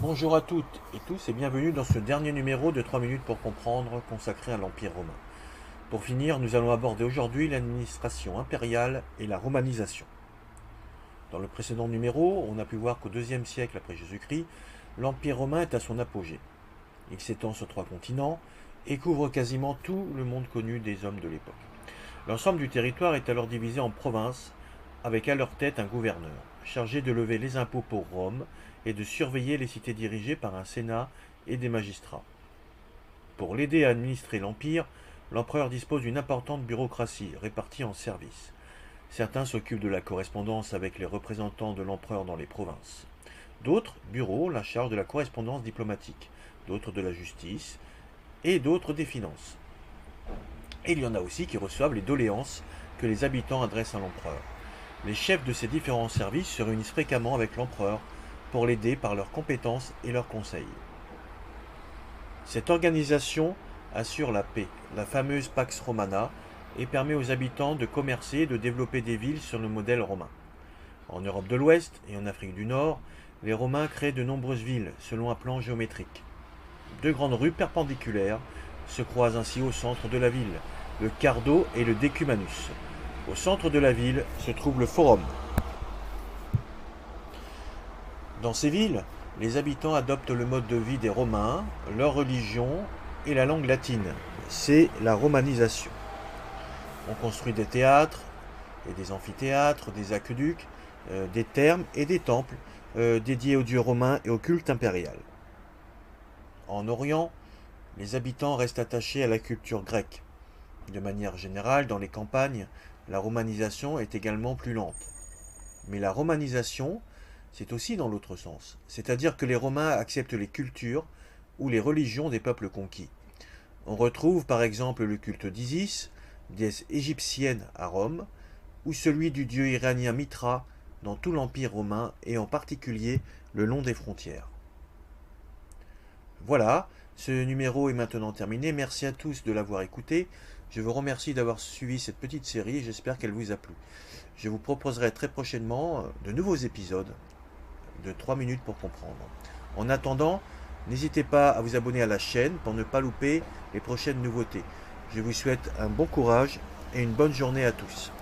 Bonjour à toutes et tous et bienvenue dans ce dernier numéro de 3 minutes pour comprendre consacré à l'Empire romain. Pour finir, nous allons aborder aujourd'hui l'administration impériale et la romanisation. Dans le précédent numéro, on a pu voir qu'au IIe siècle après Jésus-Christ, l'Empire romain est à son apogée. Il s'étend sur trois continents et couvre quasiment tout le monde connu des hommes de l'époque. L'ensemble du territoire est alors divisé en provinces, avec à leur tête un gouverneur, chargé de lever les impôts pour Rome et de surveiller les cités dirigées par un sénat et des magistrats. Pour l'aider à administrer l'Empire, l'empereur dispose d'une importante bureaucratie répartie en services. Certains s'occupent de la correspondance avec les représentants de l'empereur dans les provinces. D'autres bureaux la charge de la correspondance diplomatique, d'autres de la justice et d'autres des finances. Il y en a aussi qui reçoivent les doléances que les habitants adressent à l'empereur. Les chefs de ces différents services se réunissent fréquemment avec l'empereur pour l'aider par leurs compétences et leurs conseils. Cette organisation assure la paix, la fameuse Pax Romana, et permet aux habitants de commercer et de développer des villes sur le modèle romain. En Europe de l'Ouest et en Afrique du Nord, les Romains créent de nombreuses villes selon un plan géométrique. Deux grandes rues perpendiculaires se croisent ainsi au centre de la ville, le Cardo et le Decumanus. Au centre de la ville se trouve le Forum. Dans ces villes, les habitants adoptent le mode de vie des Romains, leur religion et la langue latine. C'est la romanisation. On construit des théâtres et des amphithéâtres, des aqueducs, euh, des thermes et des temples euh, dédiés aux dieux romains et au culte impérial. En Orient, les habitants restent attachés à la culture grecque. De manière générale, dans les campagnes, la romanisation est également plus lente. Mais la romanisation, c'est aussi dans l'autre sens, c'est-à-dire que les Romains acceptent les cultures ou les religions des peuples conquis. On retrouve par exemple le culte d'Isis, déesse égyptienne à Rome, ou celui du dieu iranien Mitra dans tout l'Empire romain et en particulier le long des frontières. Voilà, ce numéro est maintenant terminé. Merci à tous de l'avoir écouté. Je vous remercie d'avoir suivi cette petite série j'espère qu'elle vous a plu. Je vous proposerai très prochainement de nouveaux épisodes de 3 minutes pour comprendre. En attendant, n'hésitez pas à vous abonner à la chaîne pour ne pas louper les prochaines nouveautés. Je vous souhaite un bon courage et une bonne journée à tous.